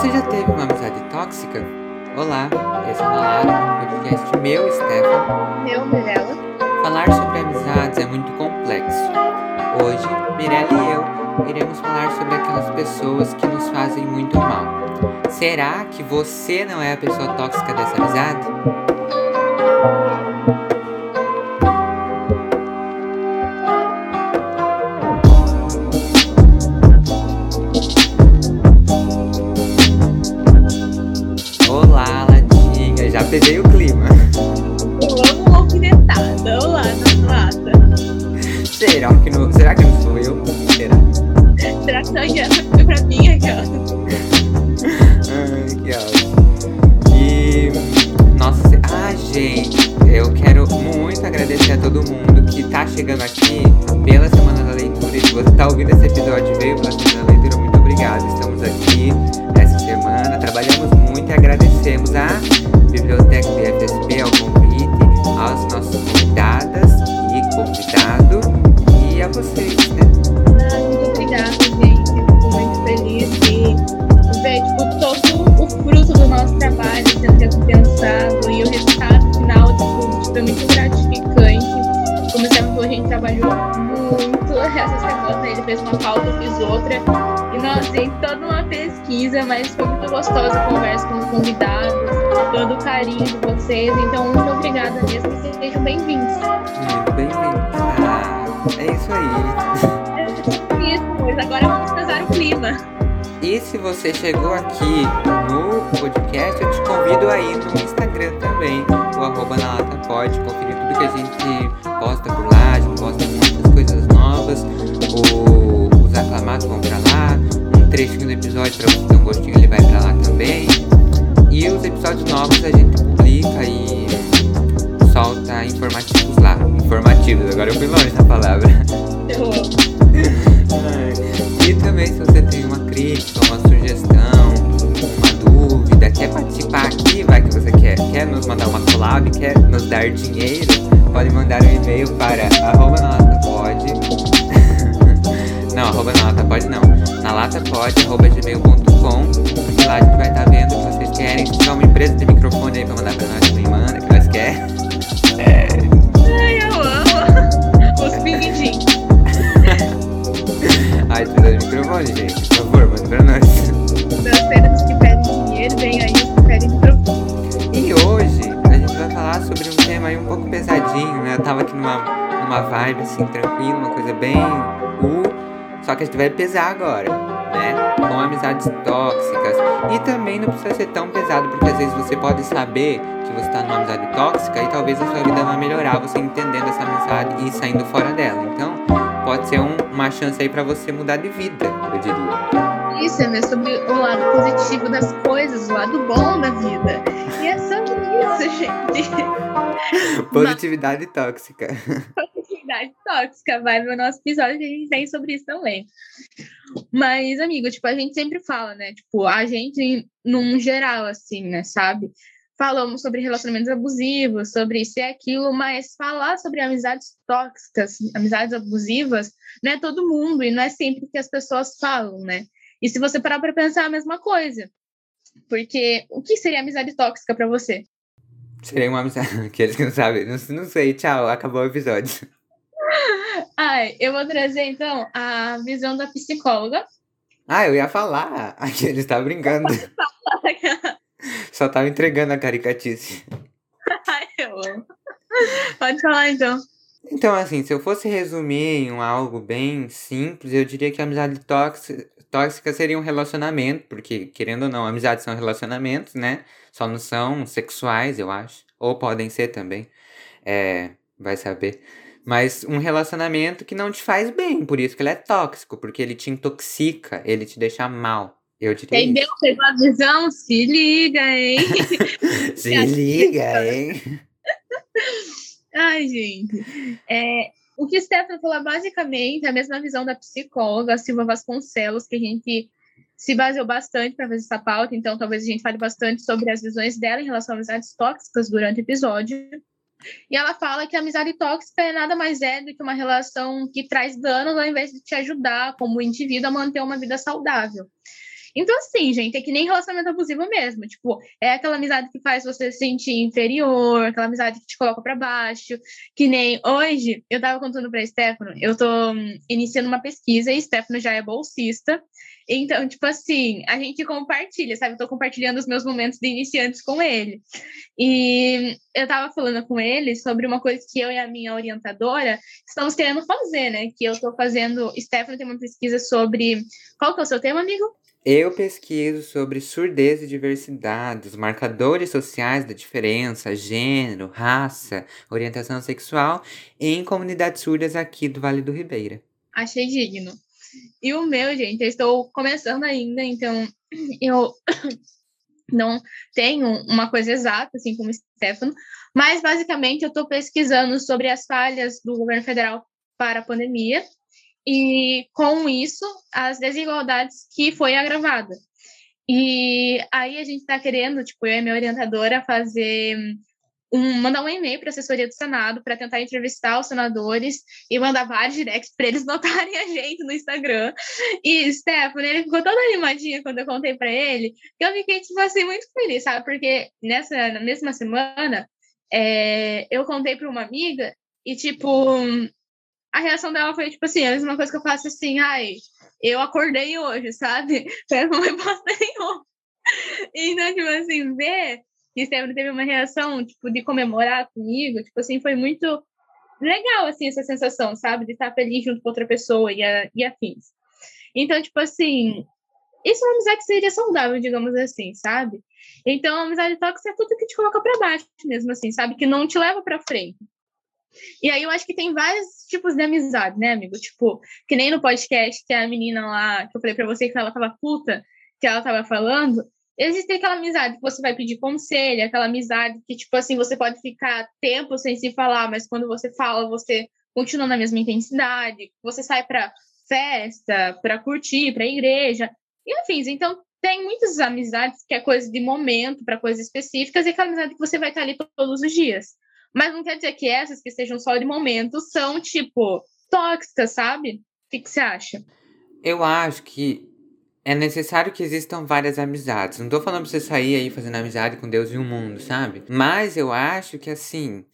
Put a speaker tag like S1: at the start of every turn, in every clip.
S1: Você já teve uma amizade tóxica? Olá, esse é o Nalara, podcast meu, Stefan.
S2: Meu, Mirella.
S1: Falar sobre amizades é muito complexo. Hoje, Mirella e eu iremos falar sobre aquelas pessoas que nos fazem muito mal. Será que você não é a pessoa tóxica dessa amizade? Agradecemos a Biblioteca do IFSP, ao convite, aos nossos convidadas e convidado e a vocês, né?
S2: Ah, muito obrigada, gente. Fico muito feliz de ver tipo, todo o fruto do nosso trabalho sendo recompensado e o resultado final tipo, é muito gratificante. Como você falou, a gente trabalhou muito essa semana. Ele fez uma pauta, eu fiz outra. E nós tem toda uma pesquisa, mas foi muito gostosa a conversa com os convidados, todo o carinho de vocês. Então, muito obrigada mesmo sejam bem-vindos.
S1: Bem-vindos. Ah, é isso aí.
S2: É isso, pois agora vamos pesar o clima.
S1: E se você chegou aqui no podcast, eu te convido aí no Instagram também, o arroba na lata pode conferir tudo que a gente posta por lá, a gente posta muitas coisas novas, os aclamados vão pra lá, trechinho do episódio pra você ter um gostinho, ele vai pra lá também. E os episódios novos a gente publica e solta informativos lá. Informativos, agora eu fui longe na palavra. E também se você tem uma crítica, uma sugestão, uma dúvida, quer participar aqui, vai que você quer, quer nos mandar uma collab, quer nos dar dinheiro, pode mandar um e-mail para arroba na lata pode. não, arroba na lata pode não. Na lata pode, arroba gmail.com. E lá a gente vai estar vendo o que vocês querem. Se tiver uma empresa de microfone aí pra mandar pra nós, também manda, que nós quer.
S2: Ai, eu amo. Os pinguim.
S1: Ai, precisa de microfone, gente. Por favor, manda pra nós.
S2: Das cenas que pedem dinheiro, vem aí os que pedem microfone.
S1: E hoje a gente vai falar sobre um tema aí um pouco pesadinho, né? Eu tava aqui numa, numa vibe assim, tranquila, uma coisa bem só que a gente vai pesar agora, né? Com amizades tóxicas. E também não precisa ser tão pesado, porque às vezes você pode saber que você tá numa amizade tóxica e talvez a sua vida vai melhorar, você entendendo essa amizade e saindo fora dela. Então, pode ser um- uma chance aí pra você mudar de vida, eu diria.
S2: Isso, é sobre o lado positivo das coisas, o lado bom da vida. E é sobre isso, gente.
S1: Positividade tóxica.
S2: Positividade tóxica, vai no nosso episódio que a gente tem sobre isso também. Mas, amigo, tipo, a gente sempre fala, né? Tipo, a gente, num geral, assim, né, sabe? Falamos sobre relacionamentos abusivos, sobre isso e aquilo, mas falar sobre amizades tóxicas, amizades abusivas, não é todo mundo e não é sempre que as pessoas falam, né? E se você parar para pensar, é a mesma coisa. Porque o que seria amizade tóxica para você?
S1: Seria uma amizade. Aqueles que não sabem. Não, não sei, tchau, acabou o episódio.
S2: Ai, eu vou trazer então a visão da psicóloga.
S1: Ah, eu ia falar. Aqueles tá brincando. Só tava entregando a caricatice.
S2: Ai, eu amo. Pode falar então.
S1: Então, assim, se eu fosse resumir em um algo bem simples, eu diria que a amizade tóxica, tóxica seria um relacionamento, porque, querendo ou não, amizades são relacionamentos, né? Só não são sexuais, eu acho. Ou podem ser também. É, vai saber. Mas um relacionamento que não te faz bem, por isso que ele é tóxico, porque ele te intoxica, ele te deixa mal. Eu diria
S2: Entendeu? Pegou a visão? Se liga, hein?
S1: Se liga, hein?
S2: Ai, gente. É, o que Stefano falou basicamente é a mesma visão da psicóloga Silva Vasconcelos, que a gente se baseou bastante para fazer essa pauta, então talvez a gente fale bastante sobre as visões dela em relação a amizades tóxicas durante o episódio. E ela fala que a amizade tóxica é nada mais é do que uma relação que traz danos ao invés de te ajudar como indivíduo a manter uma vida saudável. Então, assim, gente, é que nem relacionamento abusivo mesmo. Tipo, é aquela amizade que faz você se sentir inferior, aquela amizade que te coloca para baixo. Que nem hoje, eu tava contando pra Stefano, eu tô hum, iniciando uma pesquisa e Stefano já é bolsista. Então, tipo assim, a gente compartilha, sabe? Eu tô compartilhando os meus momentos de iniciantes com ele. E eu tava falando com ele sobre uma coisa que eu e a minha orientadora estamos querendo fazer, né? Que eu tô fazendo. Stefano tem uma pesquisa sobre. Qual que é o seu tema, amigo?
S1: Eu pesquiso sobre surdez e diversidade, os marcadores sociais da diferença, gênero, raça, orientação sexual em comunidades surdas aqui do Vale do Ribeira.
S2: Achei digno. E o meu, gente, eu estou começando ainda, então eu não tenho uma coisa exata, assim como o Stefano, mas basicamente eu estou pesquisando sobre as falhas do governo federal para a pandemia e, com isso, as desigualdades que foi agravada. E aí a gente está querendo, tipo, eu e minha orientadora, fazer um, mandar um e-mail para a assessoria do Senado para tentar entrevistar os senadores e mandar vários directs para eles notarem a gente no Instagram. E Stephanie, ele ficou todo animadinho quando eu contei para ele, que eu fiquei, tipo assim, muito feliz, sabe? Porque nessa na mesma semana, é, eu contei para uma amiga e, tipo, a reação dela foi, tipo assim, a mesma coisa que eu faço assim, ai, eu acordei hoje, sabe? Foi uma resposta nenhuma. Então, tipo assim, ver que Stephanie teve uma reação, tipo, de comemorar comigo, tipo assim, foi muito legal, assim, essa sensação, sabe? De estar feliz junto com outra pessoa e, a, e afins. Então, tipo assim, isso é uma amizade que seria saudável, digamos assim, sabe? Então, a amizade tóxica é tudo que te coloca para baixo mesmo, assim, sabe? Que não te leva para frente. E aí eu acho que tem vários tipos de amizade, né, amigo? Tipo, que nem no podcast que a menina lá, que eu falei pra você que ela tava puta, que ela tava falando, Existe aquela amizade que você vai pedir conselho, aquela amizade que, tipo assim, você pode ficar tempo sem se falar, mas quando você fala, você continua na mesma intensidade, você sai para festa, para curtir, para igreja, e afins. Então, tem muitas amizades que é coisa de momento, para coisas específicas, e aquela amizade que você vai estar ali todos os dias. Mas não quer dizer que essas que sejam só de momento são, tipo, tóxicas, sabe? O que, que você acha?
S1: Eu acho que é necessário que existam várias amizades. Não tô falando pra você sair aí fazendo amizade com Deus e o mundo, sabe? Mas eu acho que assim.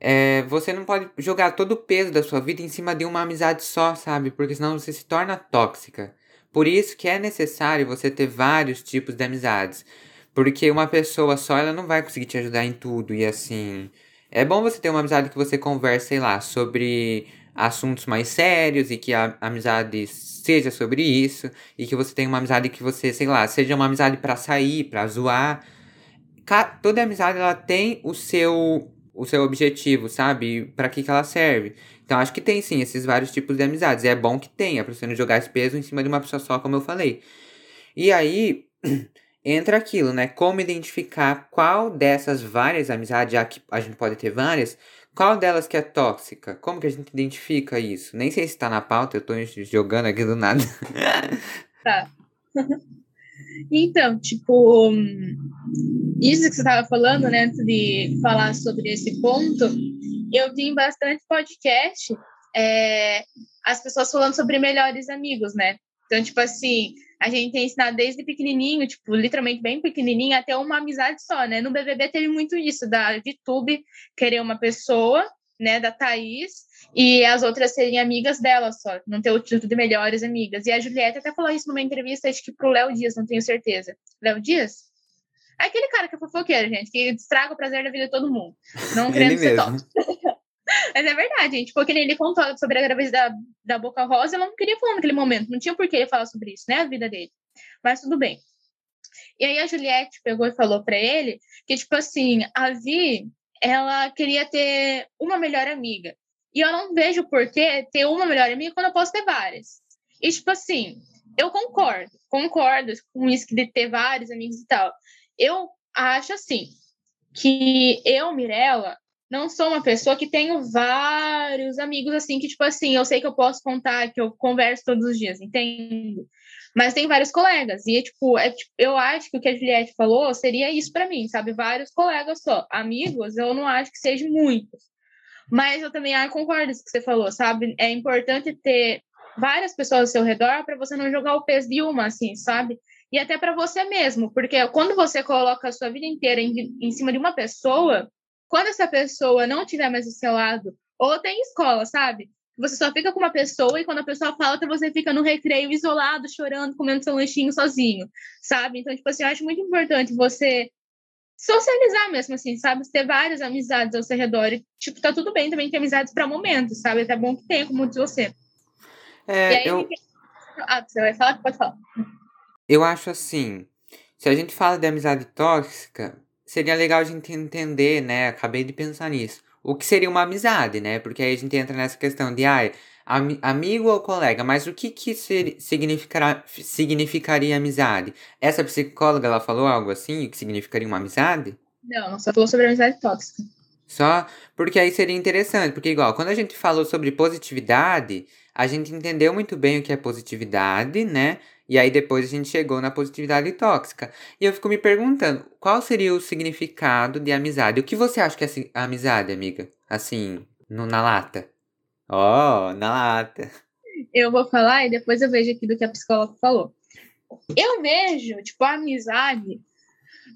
S1: É, você não pode jogar todo o peso da sua vida em cima de uma amizade só, sabe? Porque senão você se torna tóxica. Por isso que é necessário você ter vários tipos de amizades. Porque uma pessoa só, ela não vai conseguir te ajudar em tudo. E assim. É bom você ter uma amizade que você converse, sei lá, sobre assuntos mais sérios e que a amizade seja sobre isso e que você tenha uma amizade que você, sei lá, seja uma amizade para sair, para zoar. Toda amizade ela tem o seu o seu objetivo, sabe? Para que que ela serve. Então acho que tem sim esses vários tipos de amizades. E é bom que tenha, para você não jogar esse peso em cima de uma pessoa só, como eu falei. E aí entra aquilo, né? Como identificar qual dessas várias amizades, já que a gente pode ter várias, qual delas que é tóxica? Como que a gente identifica isso? Nem sei se tá na pauta, eu tô jogando aqui do nada.
S2: Tá. Então, tipo, isso que você estava falando, né, antes de falar sobre esse ponto, eu vi em bastante podcast é, as pessoas falando sobre melhores amigos, né? Então, tipo assim, a gente tem ensinado desde pequenininho, tipo, literalmente bem pequenininho, até uma amizade só, né? No BBB teve muito isso, da VTube querer uma pessoa, né, da Thaís, e as outras serem amigas dela só, não ter o título de melhores amigas. E a Juliette até falou isso numa entrevista, acho que pro Léo Dias, não tenho certeza. Léo Dias? É aquele cara que é fofoqueiro, gente, que estraga o prazer da vida de todo mundo. Não querendo ser tóxico. Mas é verdade, gente. Porque ele contou sobre a gravidez da, da Boca Rosa, ela não queria falar naquele momento. Não tinha por que ele falar sobre isso, né? A vida dele. Mas tudo bem. E aí a Juliette pegou e falou para ele que, tipo assim, a Vi, ela queria ter uma melhor amiga. E eu não vejo por que ter uma melhor amiga quando eu posso ter várias. E, tipo assim, eu concordo, concordo com isso de ter vários amigos e tal. Eu acho assim, que eu, Mirella, não sou uma pessoa que tenho vários amigos assim, que, tipo assim, eu sei que eu posso contar, que eu converso todos os dias, entende? Mas tem vários colegas, e, tipo, é, tipo, eu acho que o que a Juliette falou seria isso para mim, sabe? Vários colegas só. Amigos, eu não acho que sejam muitos. Mas eu também ah, concordo com o que você falou, sabe? É importante ter várias pessoas ao seu redor para você não jogar o peso de uma, assim, sabe? e até para você mesmo, porque quando você coloca a sua vida inteira em, em cima de uma pessoa, quando essa pessoa não estiver mais do seu lado, ou tem escola, sabe? Você só fica com uma pessoa e quando a pessoa falta, você fica no recreio isolado, chorando, comendo seu lanchinho sozinho, sabe? Então, tipo assim, eu acho muito importante você socializar mesmo, assim, sabe? Ter várias amizades ao seu redor. E, tipo, tá tudo bem também ter amizades para momentos, sabe? É até bom que tenha, como diz você.
S1: É, aí, eu...
S2: Ah, você vai falar? Pode falar.
S1: Eu acho assim, se a gente fala de amizade tóxica, seria legal a gente entender, né? Acabei de pensar nisso. O que seria uma amizade, né? Porque aí a gente entra nessa questão de, ah, am amigo ou colega, mas o que que significará, significaria amizade? Essa psicóloga, ela falou algo assim, o que significaria uma amizade?
S2: Não, só falou sobre amizade tóxica.
S1: Só porque aí seria interessante, porque igual, quando a gente falou sobre positividade, a gente entendeu muito bem o que é positividade, né? E aí depois a gente chegou na positividade tóxica. E eu fico me perguntando, qual seria o significado de amizade? O que você acha que é amizade, amiga? Assim, no, na lata. Ó, oh, na lata.
S2: Eu vou falar e depois eu vejo aqui do que a psicóloga falou. Eu vejo, tipo, a amizade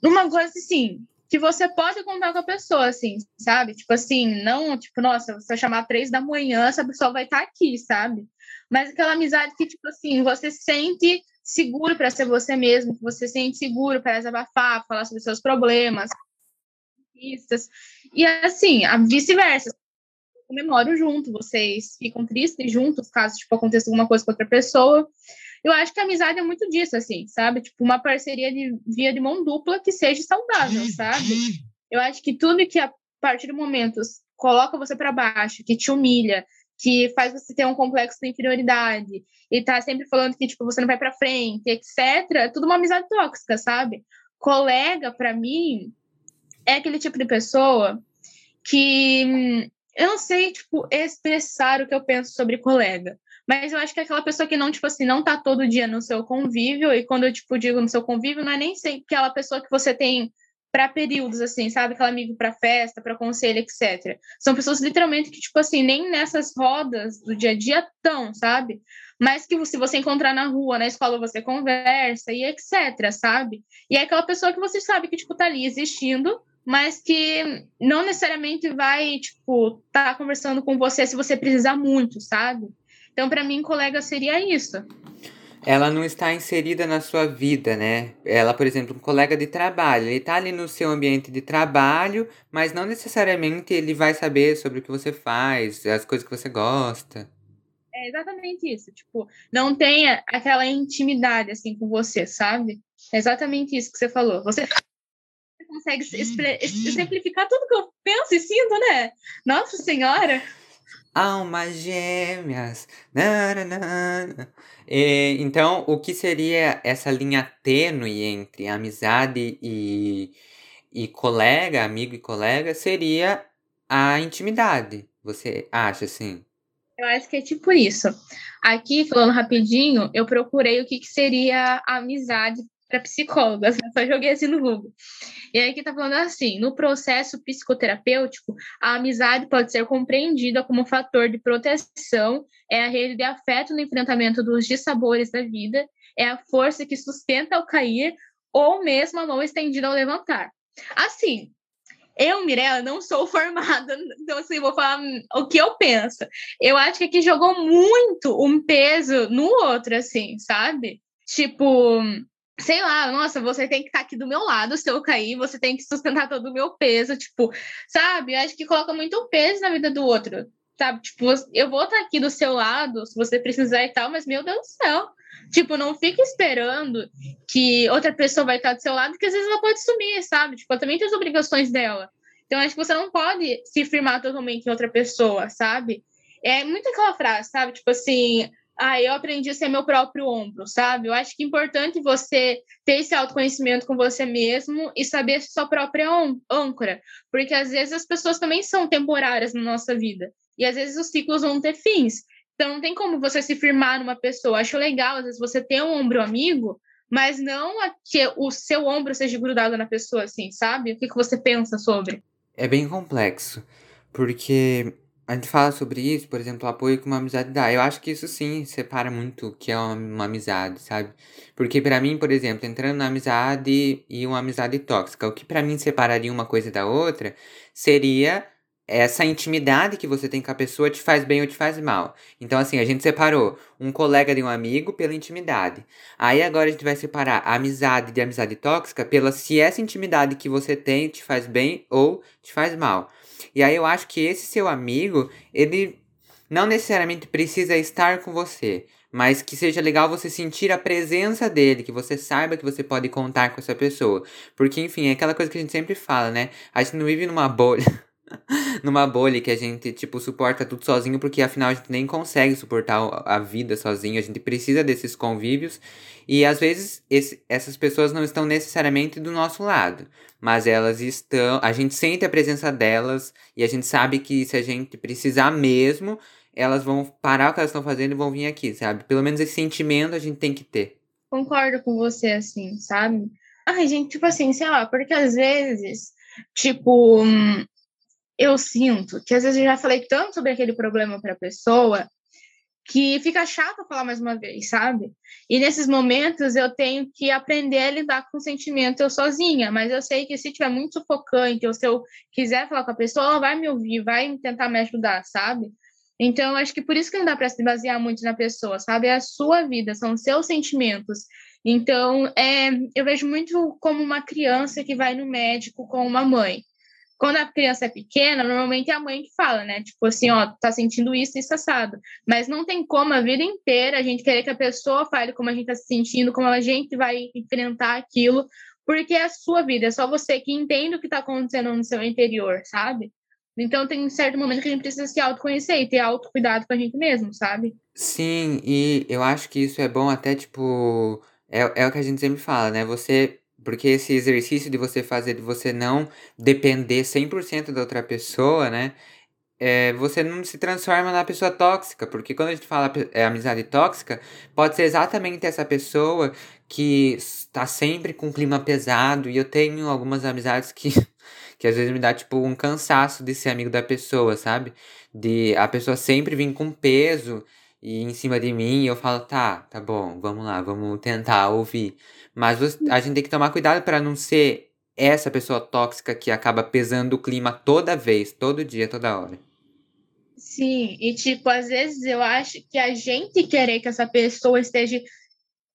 S2: numa coisa assim, que você pode contar com a pessoa, assim, sabe? Tipo assim, não, tipo, nossa, você chamar três da manhã, essa pessoa vai estar tá aqui, sabe? mas aquela amizade que, tipo assim, você sente seguro para ser você mesmo, que você sente seguro para desabafar, falar sobre seus problemas, e assim, vice-versa. Comemoram junto, vocês ficam tristes juntos, caso tipo, aconteça alguma coisa com outra pessoa. Eu acho que a amizade é muito disso, assim, sabe? Tipo, uma parceria de via de mão dupla que seja saudável, sabe? Eu acho que tudo que a partir do momento coloca você para baixo, que te humilha, que faz você ter um complexo de inferioridade e tá sempre falando que tipo você não vai para frente, etc. É tudo uma amizade tóxica, sabe? Colega para mim é aquele tipo de pessoa que hum, eu não sei tipo expressar o que eu penso sobre colega, mas eu acho que é aquela pessoa que não tipo assim não tá todo dia no seu convívio e quando eu tipo digo no seu convívio não é nem sempre aquela pessoa que você tem para períodos, assim, sabe? Aquele amigo para festa, para conselho, etc. São pessoas literalmente que, tipo assim, nem nessas rodas do dia a dia estão, sabe? Mas que se você encontrar na rua, na escola, você conversa e etc, sabe? E é aquela pessoa que você sabe que, tipo, tá ali existindo, mas que não necessariamente vai, tipo, tá conversando com você se você precisar muito, sabe? Então, para mim, colega seria isso
S1: ela não está inserida na sua vida, né? Ela, por exemplo, um colega de trabalho, ele está ali no seu ambiente de trabalho, mas não necessariamente ele vai saber sobre o que você faz, as coisas que você gosta.
S2: É exatamente isso, tipo, não tem aquela intimidade assim com você, sabe? É exatamente isso que você falou. Você consegue exemplificar tudo que eu penso e sinto, né? Nossa Senhora!
S1: Almas gêmeas. Nananana. E, então, o que seria essa linha tênue entre amizade e, e colega, amigo e colega, seria a intimidade. Você acha assim?
S2: Eu acho que é tipo isso. Aqui, falando rapidinho, eu procurei o que, que seria amizade para psicólogas, né? só joguei assim no Google. E aí que tá falando assim, no processo psicoterapêutico, a amizade pode ser compreendida como fator de proteção, é a rede de afeto no enfrentamento dos dissabores da vida, é a força que sustenta ao cair ou mesmo a mão estendida ao levantar. Assim, eu, Mirella, não sou formada, então assim, vou falar o que eu penso. Eu acho que aqui jogou muito um peso no outro, assim, sabe? Tipo, sei lá, nossa, você tem que estar tá aqui do meu lado se eu cair, você tem que sustentar todo o meu peso, tipo, sabe? Eu acho que coloca muito peso na vida do outro, sabe? Tipo, eu vou estar tá aqui do seu lado se você precisar e tal, mas meu Deus do céu. Tipo, não fique esperando que outra pessoa vai estar do seu lado, porque às vezes ela pode sumir, sabe? Tipo, ela também tem as obrigações dela. Então, acho que você não pode se firmar totalmente em outra pessoa, sabe? É muito aquela frase, sabe? Tipo assim, ah, eu aprendi a ser meu próprio ombro, sabe? Eu acho que é importante você ter esse autoconhecimento com você mesmo e saber sua própria âncora, porque às vezes as pessoas também são temporárias na nossa vida e às vezes os ciclos vão ter fins. Então não tem como você se firmar numa pessoa. Acho legal às vezes você ter um ombro amigo, mas não que o seu ombro seja grudado na pessoa assim, sabe? O que, que você pensa sobre?
S1: É bem complexo, porque a gente fala sobre isso, por exemplo, o apoio que uma amizade dá. Eu acho que isso sim separa muito o que é uma, uma amizade, sabe? Porque para mim, por exemplo, entrando na amizade e uma amizade tóxica, o que para mim separaria uma coisa da outra seria essa intimidade que você tem com a pessoa te faz bem ou te faz mal. Então, assim, a gente separou um colega de um amigo pela intimidade. Aí agora a gente vai separar a amizade de amizade tóxica pela se essa intimidade que você tem te faz bem ou te faz mal. E aí eu acho que esse seu amigo, ele não necessariamente precisa estar com você, mas que seja legal você sentir a presença dele, que você saiba que você pode contar com essa pessoa. Porque, enfim, é aquela coisa que a gente sempre fala, né? A gente não vive numa bolha. numa bolha que a gente, tipo, suporta tudo sozinho, porque afinal a gente nem consegue suportar a vida sozinho, a gente precisa desses convívios. E às vezes esse, essas pessoas não estão necessariamente do nosso lado, mas elas estão. A gente sente a presença delas e a gente sabe que se a gente precisar mesmo, elas vão parar o que elas estão fazendo e vão vir aqui, sabe? Pelo menos esse sentimento a gente tem que ter.
S2: Concordo com você, assim, sabe? Ai, gente, tipo assim, sei lá, porque às vezes, tipo, hum, eu sinto que às vezes eu já falei tanto sobre aquele problema para a pessoa que fica chato falar mais uma vez, sabe? E nesses momentos eu tenho que aprender a lidar com o sentimento eu sozinha, mas eu sei que se tiver muito sufocante ou se eu quiser falar com a pessoa, ela vai me ouvir, vai tentar me ajudar, sabe? Então, acho que por isso que não dá para se basear muito na pessoa, sabe? É a sua vida, são seus sentimentos. Então, é, eu vejo muito como uma criança que vai no médico com uma mãe quando a criança é pequena, normalmente é a mãe que fala, né? Tipo assim, ó, tá sentindo isso, isso assado. Mas não tem como a vida inteira a gente querer que a pessoa fale como a gente tá se sentindo, como a gente vai enfrentar aquilo, porque é a sua vida, é só você que entende o que tá acontecendo no seu interior, sabe? Então tem um certo momento que a gente precisa se autoconhecer e ter autocuidado com a gente mesmo, sabe?
S1: Sim, e eu acho que isso é bom até, tipo. É, é o que a gente sempre fala, né? Você porque esse exercício de você fazer, de você não depender 100% da outra pessoa, né? É, você não se transforma na pessoa tóxica, porque quando a gente fala é, amizade tóxica, pode ser exatamente essa pessoa que está sempre com um clima pesado, e eu tenho algumas amizades que, que às vezes me dá tipo um cansaço de ser amigo da pessoa, sabe? De a pessoa sempre vir com peso e em cima de mim, eu falo, tá, tá bom, vamos lá, vamos tentar ouvir. Mas a gente tem que tomar cuidado para não ser essa pessoa tóxica que acaba pesando o clima toda vez, todo dia, toda hora.
S2: Sim, e tipo, às vezes eu acho que a gente querer que essa pessoa esteja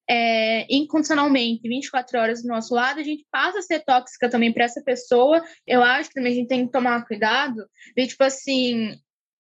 S2: é, incondicionalmente 24 horas do nosso lado, a gente passa a ser tóxica também para essa pessoa. Eu acho que também a gente tem que tomar cuidado de, tipo assim,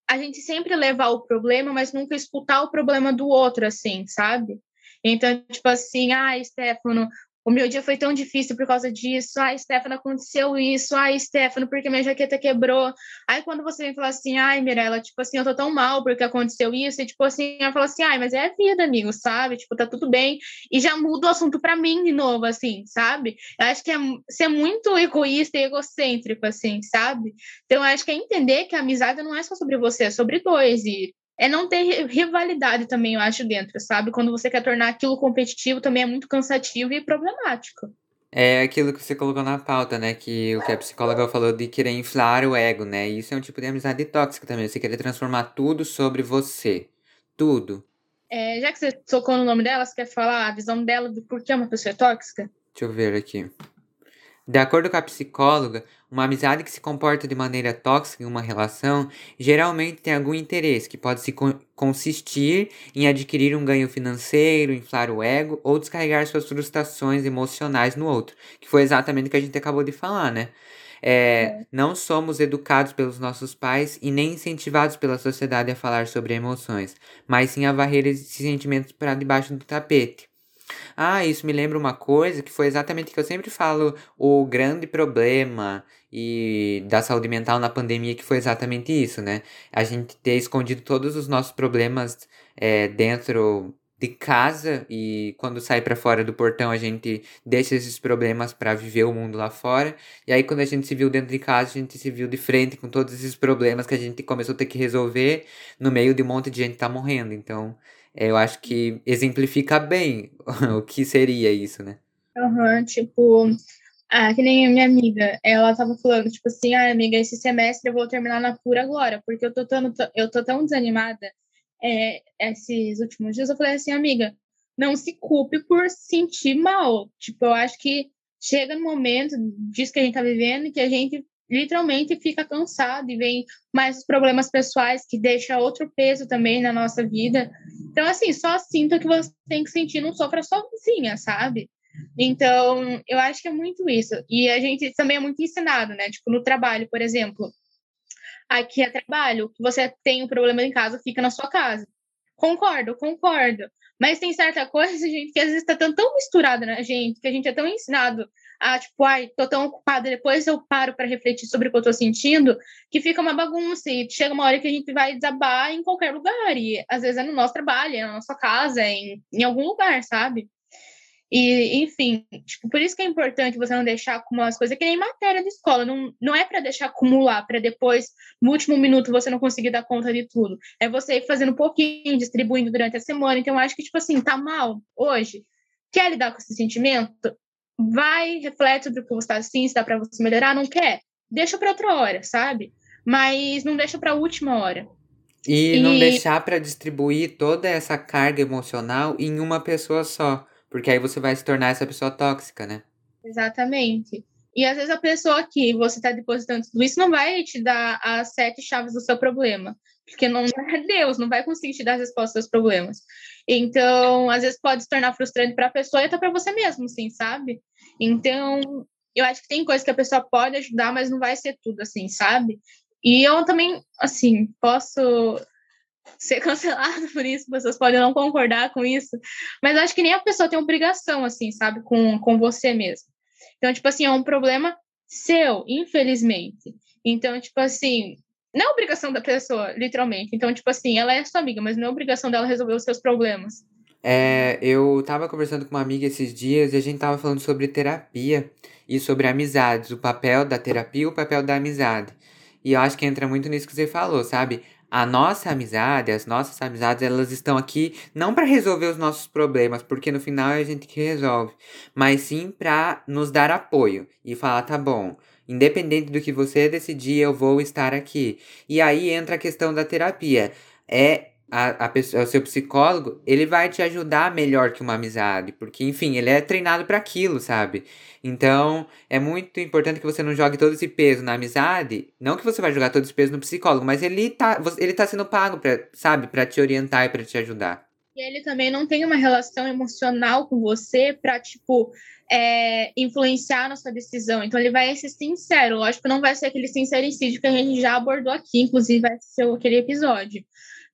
S2: a gente sempre levar o problema, mas nunca escutar o problema do outro, assim, sabe? Então, tipo assim, ah, Stefano, o meu dia foi tão difícil por causa disso. Ai, Stefano, aconteceu isso. Ai, Stefano, porque minha jaqueta quebrou. Aí quando você vem falar assim, ai, Mirella, tipo assim, eu tô tão mal porque aconteceu isso. E tipo assim, eu falo assim, ai, mas é a vida, amigo, sabe? Tipo, tá tudo bem. E já muda o assunto pra mim de novo, assim, sabe? Eu acho que é ser muito egoísta e egocêntrico, assim, sabe? Então, eu acho que é entender que a amizade não é só sobre você, é sobre dois. E é não ter rivalidade também, eu acho, dentro, sabe? Quando você quer tornar aquilo competitivo, também é muito cansativo e problemático.
S1: É aquilo que você colocou na pauta, né? Que o que a psicóloga falou de querer inflar o ego, né? Isso é um tipo de amizade tóxica também. Você querer transformar tudo sobre você. Tudo.
S2: É, já que você tocou no nome dela, você quer falar a visão dela do porquê uma pessoa é tóxica?
S1: Deixa eu ver aqui. De acordo com a psicóloga, uma amizade que se comporta de maneira tóxica em uma relação geralmente tem algum interesse, que pode se consistir em adquirir um ganho financeiro, inflar o ego ou descarregar suas frustrações emocionais no outro, que foi exatamente o que a gente acabou de falar, né? É, é. Não somos educados pelos nossos pais e nem incentivados pela sociedade a falar sobre emoções, mas sim a varrer esses sentimentos para debaixo do tapete. Ah, isso me lembra uma coisa que foi exatamente o que eu sempre falo, o grande problema e da saúde mental na pandemia, que foi exatamente isso, né? A gente ter escondido todos os nossos problemas é, dentro de casa e quando sai para fora do portão a gente deixa esses problemas para viver o mundo lá fora. E aí quando a gente se viu dentro de casa, a gente se viu de frente com todos esses problemas que a gente começou a ter que resolver no meio de um monte de gente tá morrendo. Então, eu acho que exemplifica bem o que seria isso, né?
S2: Uhum, tipo, Ah, que nem minha amiga, ela tava falando, tipo assim, ah, amiga, esse semestre eu vou terminar na pura agora, porque eu tô tão, eu tô tão desanimada é, esses últimos dias. Eu falei assim, amiga, não se culpe por sentir mal. Tipo, eu acho que chega no momento disso que a gente tá vivendo que a gente literalmente fica cansado e vem mais problemas pessoais que deixa outro peso também na nossa vida. Então, assim, só sinta que você tem que sentir, não sofra sozinha, sabe? Então, eu acho que é muito isso. E a gente também é muito ensinado, né? Tipo, no trabalho, por exemplo. Aqui é trabalho, você tem um problema em casa, fica na sua casa. Concordo, concordo. Mas tem certa coisa, gente, que às vezes está tão, tão misturada na gente, que a gente é tão ensinado a, tipo, ai, tô tão ocupada, depois eu paro para refletir sobre o que eu tô sentindo, que fica uma bagunça e chega uma hora que a gente vai desabar em qualquer lugar, e às vezes é no nosso trabalho, é na nossa casa, é em, em algum lugar, sabe? E, enfim, tipo, por isso que é importante você não deixar acumular as coisas, que nem matéria de escola, não, não é para deixar acumular, para depois, no último minuto, você não conseguir dar conta de tudo. É você ir fazendo um pouquinho, distribuindo durante a semana. Então, eu acho que, tipo assim, tá mal hoje, quer lidar com esse sentimento? vai, reflete sobre o que você está assim, se dá para você melhorar, não quer, deixa para outra hora, sabe? Mas não deixa para a última hora.
S1: E, e... não deixar para distribuir toda essa carga emocional em uma pessoa só, porque aí você vai se tornar essa pessoa tóxica, né?
S2: Exatamente. E às vezes a pessoa que você está depositando tudo isso não vai te dar as sete chaves do seu problema, porque não é Deus, não vai conseguir te dar as respostas dos problemas. Então, às vezes pode se tornar frustrante para a pessoa e até para você mesmo, assim, sabe? Então, eu acho que tem coisas que a pessoa pode ajudar, mas não vai ser tudo assim, sabe? E eu também, assim, posso ser cancelada por isso, pessoas podem não concordar com isso, mas acho que nem a pessoa tem obrigação, assim, sabe, com, com você mesmo. Então, tipo assim, é um problema seu, infelizmente. Então, tipo assim, não é obrigação da pessoa, literalmente. Então, tipo assim, ela é sua amiga, mas não é obrigação dela resolver os seus problemas.
S1: É, eu tava conversando com uma amiga esses dias e a gente tava falando sobre terapia e sobre amizades, o papel da terapia e o papel da amizade. E eu acho que entra muito nisso que você falou, sabe? A nossa amizade, as nossas amizades, elas estão aqui não para resolver os nossos problemas, porque no final é a gente que resolve, mas sim para nos dar apoio e falar, tá bom, independente do que você decidir, eu vou estar aqui. E aí entra a questão da terapia. É a, a pessoa, o seu psicólogo, ele vai te ajudar melhor que uma amizade, porque, enfim, ele é treinado para aquilo, sabe? Então, é muito importante que você não jogue todo esse peso na amizade, não que você vai jogar todo esse peso no psicólogo, mas ele tá, ele tá sendo pago, pra, sabe, para te orientar e para te ajudar.
S2: E ele também não tem uma relação emocional com você para tipo, é, influenciar na sua decisão. Então, ele vai ser sincero. Lógico não vai ser aquele sincericídio que a gente já abordou aqui, inclusive vai ser aquele episódio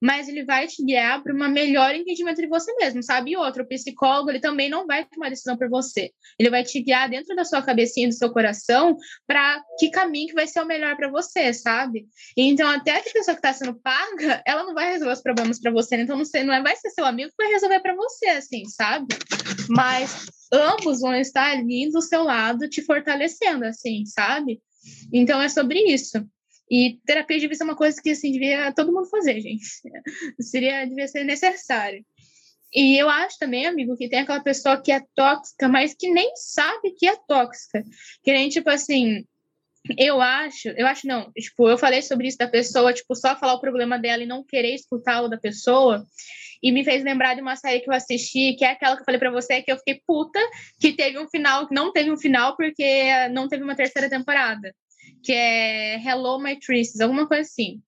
S2: mas ele vai te guiar para um melhor entendimento de você mesmo, sabe? E outro, o psicólogo, ele também não vai tomar decisão por você. Ele vai te guiar dentro da sua cabecinha, do seu coração, para que caminho que vai ser o melhor para você, sabe? Então, até a pessoa que está sendo paga, ela não vai resolver os problemas para você, né? então não, sei, não é, vai ser seu amigo que vai resolver para você, assim, sabe? Mas ambos vão estar ali do seu lado, te fortalecendo, assim, sabe? Então é sobre isso. E terapia devia ser uma coisa que assim devia todo mundo fazer, gente. Seria devia ser necessário. E eu acho também, amigo, que tem aquela pessoa que é tóxica, mas que nem sabe que é tóxica. Que nem tipo assim, eu acho, eu acho não, tipo, eu falei sobre isso da pessoa, tipo, só falar o problema dela e não querer escutá-lo da pessoa, e me fez lembrar de uma série que eu assisti, que é aquela que eu falei para você, que eu fiquei puta, que teve um final, que não teve um final porque não teve uma terceira temporada que é Hello My Tristes, alguma coisa assim.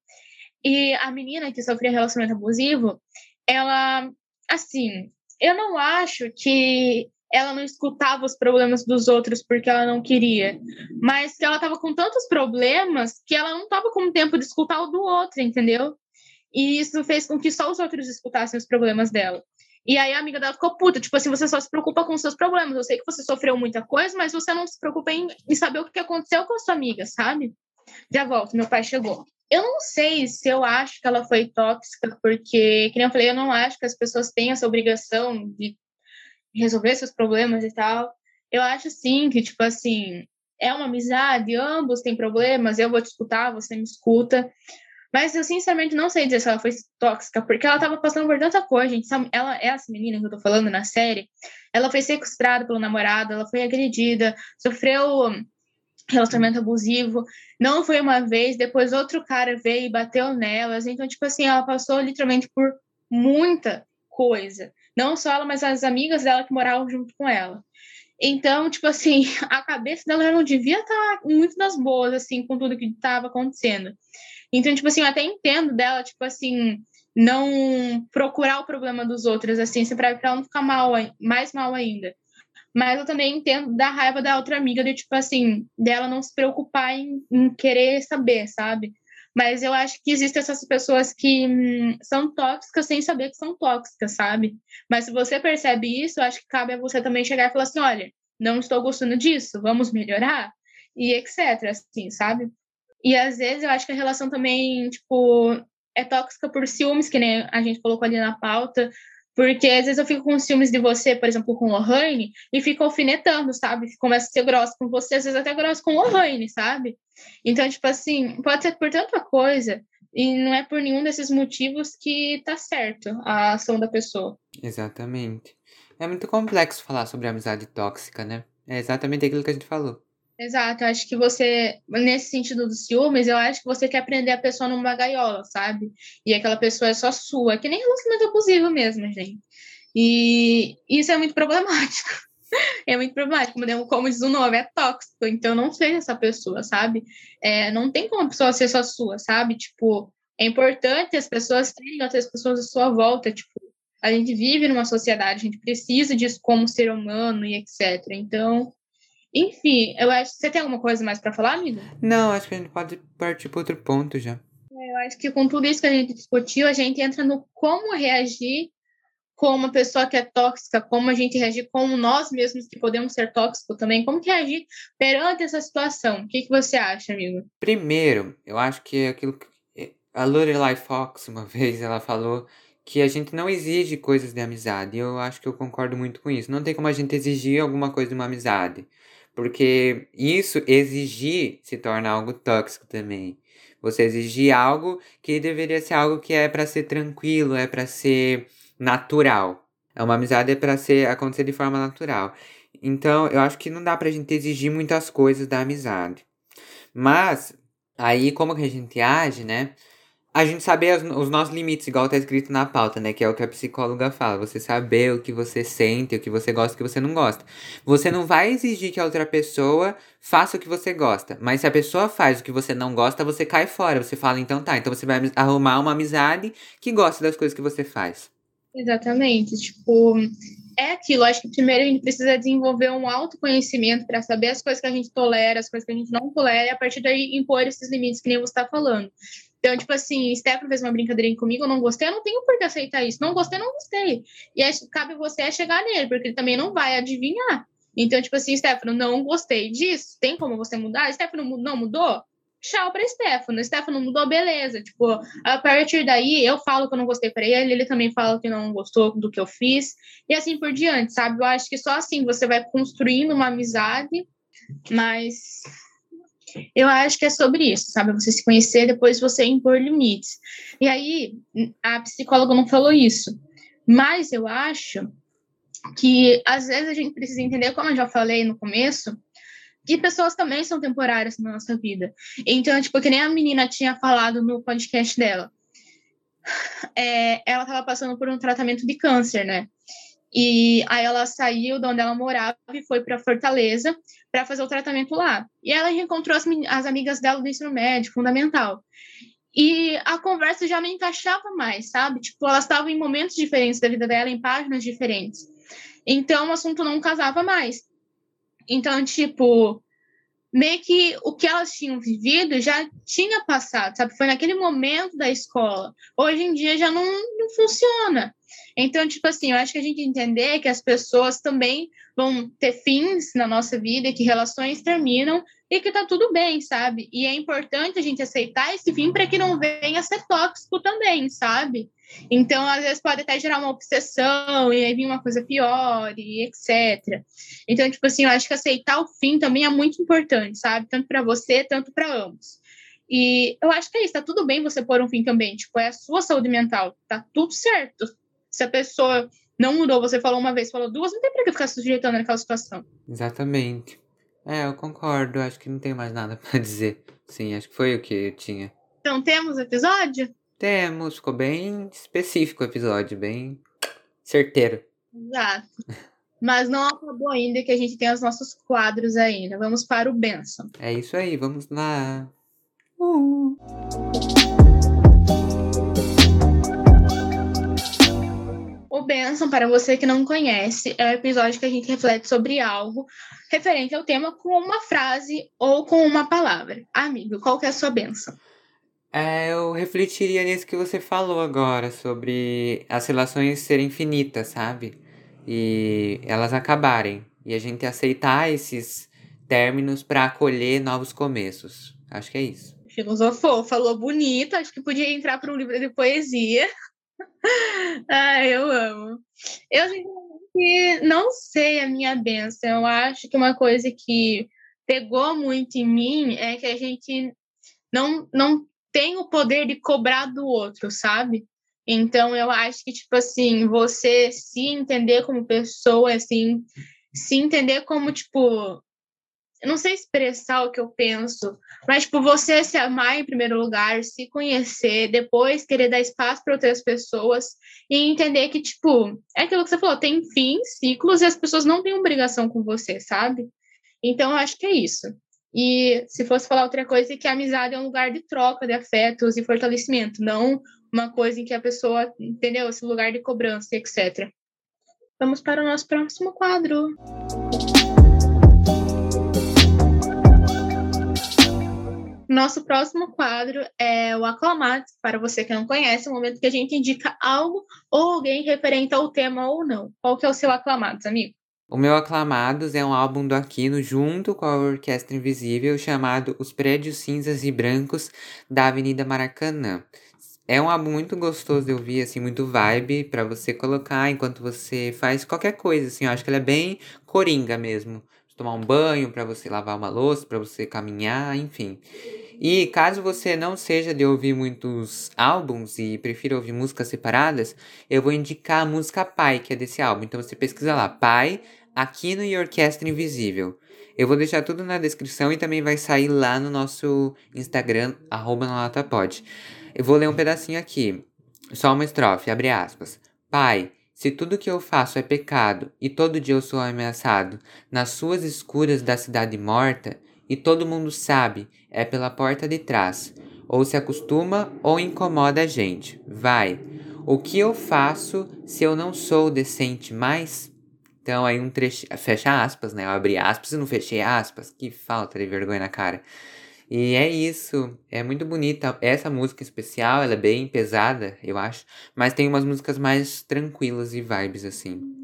S2: E a menina que sofria relacionamento abusivo, ela, assim, eu não acho que ela não escutava os problemas dos outros porque ela não queria, mas que ela tava com tantos problemas que ela não tava com tempo de escutar o do outro, entendeu? E isso fez com que só os outros escutassem os problemas dela. E aí a amiga dela ficou puta, tipo assim, você só se preocupa com os seus problemas. Eu sei que você sofreu muita coisa, mas você não se preocupa em, em saber o que aconteceu com a sua amiga, sabe? Já volto, meu pai chegou. Eu não sei se eu acho que ela foi tóxica, porque, que nem eu falei, eu não acho que as pessoas têm essa obrigação de resolver seus problemas e tal. Eu acho sim que, tipo assim, é uma amizade, ambos têm problemas, eu vou te escutar, você me escuta. Mas eu sinceramente não sei dizer se ela foi tóxica, porque ela tava passando por tanta coisa, gente. Ela, essa menina que eu tô falando na série, ela foi sequestrada pelo namorado, ela foi agredida, sofreu relacionamento abusivo. Não foi uma vez, depois outro cara veio e bateu nelas. Então, tipo assim, ela passou literalmente por muita coisa. Não só ela, mas as amigas dela que moravam junto com ela. Então, tipo assim, a cabeça dela não devia estar tá muito nas boas, assim, com tudo que estava acontecendo. Então, tipo assim, eu até entendo dela, tipo assim, não procurar o problema dos outros, assim, para ela não ficar mal, mais mal ainda. Mas eu também entendo da raiva da outra amiga, de tipo assim, dela não se preocupar em, em querer saber, sabe? Mas eu acho que existem essas pessoas que hum, são tóxicas sem saber que são tóxicas, sabe? Mas se você percebe isso, eu acho que cabe a você também chegar e falar assim: olha, não estou gostando disso, vamos melhorar, e etc. Assim, sabe? E às vezes eu acho que a relação também, tipo, é tóxica por ciúmes, que nem a gente colocou ali na pauta, porque às vezes eu fico com ciúmes de você, por exemplo, com Lohane, e fico alfinetando, sabe? Começa a ser grossa com você, às vezes até grossa com Lohane, sabe? Então, tipo assim, pode ser por tanta coisa, e não é por nenhum desses motivos que tá certo a ação da pessoa.
S1: Exatamente. É muito complexo falar sobre amizade tóxica, né? É exatamente aquilo que a gente falou.
S2: Exato, eu acho que você, nesse sentido dos ciúmes, eu acho que você quer prender a pessoa numa gaiola, sabe? E aquela pessoa é só sua, que nem relacionamento abusivo mesmo, gente. E isso é muito problemático. É muito problemático, como diz o nome, é tóxico, então não seja essa pessoa, sabe? É, não tem como a pessoa ser só sua, sabe? Tipo, é importante as pessoas terem outras pessoas à sua volta, tipo, a gente vive numa sociedade, a gente precisa disso como ser humano e etc. Então, enfim, eu acho. Você tem alguma coisa mais para falar, amiga?
S1: Não, acho que a gente pode partir para outro ponto já.
S2: É, eu acho que com tudo isso que a gente discutiu, a gente entra no como reagir com uma pessoa que é tóxica, como a gente reagir com nós mesmos que podemos ser tóxicos também, como que reagir perante essa situação. O que, que você acha, amigo?
S1: Primeiro, eu acho que é aquilo que a Lorelai Fox, uma vez, ela falou que a gente não exige coisas de amizade. E eu acho que eu concordo muito com isso. Não tem como a gente exigir alguma coisa de uma amizade. Porque isso exigir se torna algo tóxico também. Você exigir algo que deveria ser algo que é para ser tranquilo, é para ser natural. É uma amizade é para ser acontecer de forma natural. Então, eu acho que não dá pra gente exigir muitas coisas da amizade. Mas aí como que a gente age, né? A gente saber os, os, nossos limites, igual tá escrito na pauta, né? Que é o que a psicóloga fala. Você saber o que você sente, o que você gosta, o que você não gosta. Você não vai exigir que a outra pessoa faça o que você gosta. Mas se a pessoa faz o que você não gosta, você cai fora. Você fala, então tá. Então você vai arrumar uma amizade que gosta das coisas que você faz.
S2: Exatamente. Tipo, é aquilo. Acho que primeiro a gente precisa desenvolver um autoconhecimento para saber as coisas que a gente tolera, as coisas que a gente não tolera, e a partir daí impor esses limites que nem você está falando. Então, tipo assim, Stefano fez uma brincadeirinha comigo, eu não gostei, eu não tenho por que aceitar isso. Não gostei, não gostei. E aí, cabe você chegar nele, porque ele também não vai adivinhar. Então, tipo assim, Stefano, não gostei disso. Tem como você mudar? Stefano não mudou? Tchau pra Stefano. Stefano mudou, beleza. Tipo, a partir daí, eu falo que eu não gostei pra ele, ele também fala que não gostou do que eu fiz. E assim por diante, sabe? Eu acho que só assim você vai construindo uma amizade, mas eu acho que é sobre isso, sabe? Você se conhecer, depois você impor limites. E aí, a psicóloga não falou isso, mas eu acho que às vezes a gente precisa entender, como eu já falei no começo, que pessoas também são temporárias na nossa vida. Então, tipo, que nem a menina tinha falado no podcast dela. É, ela estava passando por um tratamento de câncer, né? E aí ela saiu de onde ela morava e foi para Fortaleza para fazer o tratamento lá. E ela reencontrou as, as amigas dela do ensino médio, fundamental. E a conversa já não encaixava mais, sabe? Tipo, elas estavam em momentos diferentes da vida dela, em páginas diferentes. Então o assunto não casava mais. Então, tipo, meio que o que elas tinham vivido já tinha passado, sabe? Foi naquele momento da escola. Hoje em dia já não, não funciona. Então, tipo assim, eu acho que a gente entender que as pessoas também vão ter fins na nossa vida, que relações terminam e que tá tudo bem, sabe? E é importante a gente aceitar esse fim para que não venha ser tóxico também, sabe? Então, às vezes pode até gerar uma obsessão e aí vir uma coisa pior e etc. Então, tipo assim, eu acho que aceitar o fim também é muito importante, sabe? Tanto para você, tanto para ambos. E eu acho que é isso, tá tudo bem você pôr um fim também. Tipo, é a sua saúde mental, tá tudo certo. Se a pessoa não mudou, você falou uma vez, falou duas, não tem pra que ficar se sujeitando naquela situação.
S1: Exatamente. É, eu concordo. Acho que não tem mais nada pra dizer. Sim, acho que foi o que eu tinha.
S2: Então temos episódio?
S1: Temos, ficou bem específico o episódio, bem certeiro.
S2: Exato. Mas não acabou ainda que a gente tem os nossos quadros ainda. Vamos para o Benção.
S1: É isso aí, vamos lá. Uh.
S2: Benção, para você que não conhece, é o episódio que a gente reflete sobre algo referente ao tema com uma frase ou com uma palavra. Amigo, qual que é a sua benção?
S1: É, eu refletiria nisso que você falou agora, sobre as relações serem finitas, sabe? E elas acabarem. E a gente aceitar esses términos para acolher novos começos. Acho que é isso.
S2: Filosofou, falou bonito, acho que podia entrar para um livro de poesia. Ah, eu amo. Eu que não sei a minha benção. Eu acho que uma coisa que pegou muito em mim é que a gente não, não tem o poder de cobrar do outro, sabe? Então eu acho que tipo assim, você se entender como pessoa, assim, se entender como tipo eu não sei expressar o que eu penso, mas tipo, você se amar em primeiro lugar, se conhecer, depois querer dar espaço para outras pessoas e entender que, tipo, é aquilo que você falou, tem fim, ciclos, e as pessoas não têm obrigação com você, sabe? Então, eu acho que é isso. E se fosse falar outra coisa, é que a amizade é um lugar de troca de afetos e fortalecimento, não uma coisa em que a pessoa, entendeu? Esse lugar de cobrança, etc. Vamos para o nosso próximo quadro. Nosso próximo quadro é o Aclamados. Para você que não conhece, é o momento que a gente indica algo ou alguém referente ao tema ou não. Qual que é o seu Aclamados, amigo?
S1: O meu Aclamados é um álbum do Aquino junto com a Orquestra Invisível chamado Os Prédios Cinzas e Brancos da Avenida Maracanã. É um álbum muito gostoso de ouvir, assim, muito vibe para você colocar enquanto você faz qualquer coisa, assim. Eu acho que ele é bem coringa mesmo. Tomar um banho, para você lavar uma louça, para você caminhar, enfim. E caso você não seja de ouvir muitos álbuns e prefira ouvir músicas separadas, eu vou indicar a música Pai, que é desse álbum. Então você pesquisa lá, Pai, Aquino e Orquestra Invisível. Eu vou deixar tudo na descrição e também vai sair lá no nosso Instagram, arroba Eu vou ler um pedacinho aqui. Só uma estrofe, abre aspas. Pai, se tudo que eu faço é pecado e todo dia eu sou ameaçado nas suas escuras da cidade morta, e todo mundo sabe, é pela porta de trás. Ou se acostuma ou incomoda a gente. Vai. O que eu faço se eu não sou decente mais? Então aí um trecho. Fecha aspas, né? Eu abri aspas e não fechei aspas. Que falta de vergonha na cara. E é isso. É muito bonita. Essa música especial, ela é bem pesada, eu acho. Mas tem umas músicas mais tranquilas e vibes, assim.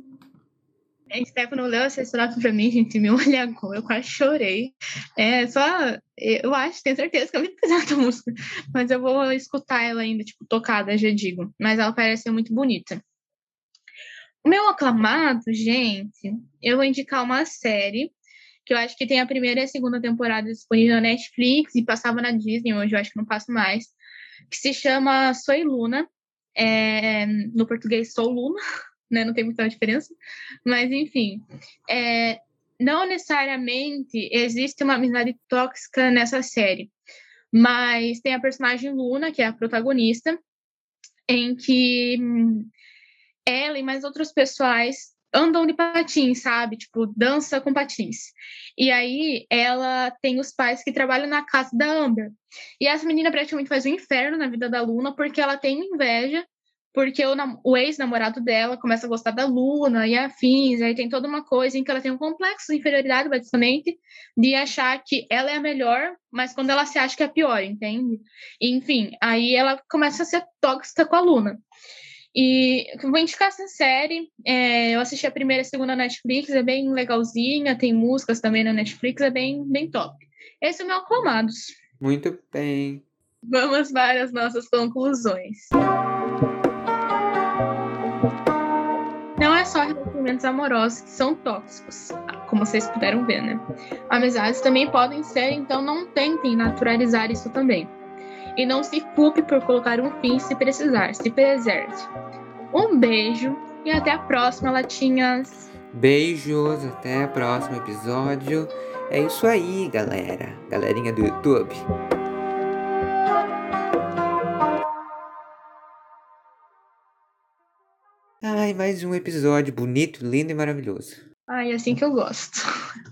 S2: A Stefano leu essa história pra mim, gente, me olhou, eu quase chorei. É só, eu acho, tenho certeza que é muito pesada a música, mas eu vou escutar ela ainda, tipo, tocada, já digo. Mas ela parece muito bonita. O meu aclamado, gente, eu vou indicar uma série que eu acho que tem a primeira e a segunda temporada disponível na Netflix e passava na Disney, hoje eu acho que não passo mais, que se chama Soy Luna, é, no português Sou Luna, né? Não tem muita diferença. Mas, enfim, é, não necessariamente existe uma amizade tóxica nessa série. Mas tem a personagem Luna, que é a protagonista, em que ela e mais outros pessoais andam de patins, sabe? Tipo, dança com patins. E aí ela tem os pais que trabalham na casa da Amber. E essa menina praticamente faz um inferno na vida da Luna porque ela tem inveja porque o, o ex-namorado dela começa a gostar da Luna e afins, aí tem toda uma coisa em que ela tem um complexo de inferioridade, basicamente, de achar que ela é a melhor, mas quando ela se acha que é a pior, entende? Enfim, aí ela começa a ser tóxica com a Luna. E vou indicar essa série. É, eu assisti a primeira e a segunda na Netflix, é bem legalzinha, tem músicas também na Netflix, é bem, bem top. Esse é o meu aclamados.
S1: Muito bem.
S2: Vamos para as nossas conclusões. relacionamentos amorosos que são tóxicos, como vocês puderam ver, né? Amizades também podem ser, então não tentem naturalizar isso também. E não se culpe por colocar um fim se precisar, se preserve. Um beijo e até a próxima, latinhas!
S1: Beijos, até o próximo episódio. É isso aí, galera. Galerinha do YouTube. Ai, mais um episódio bonito, lindo e maravilhoso.
S2: Ai, assim que eu gosto.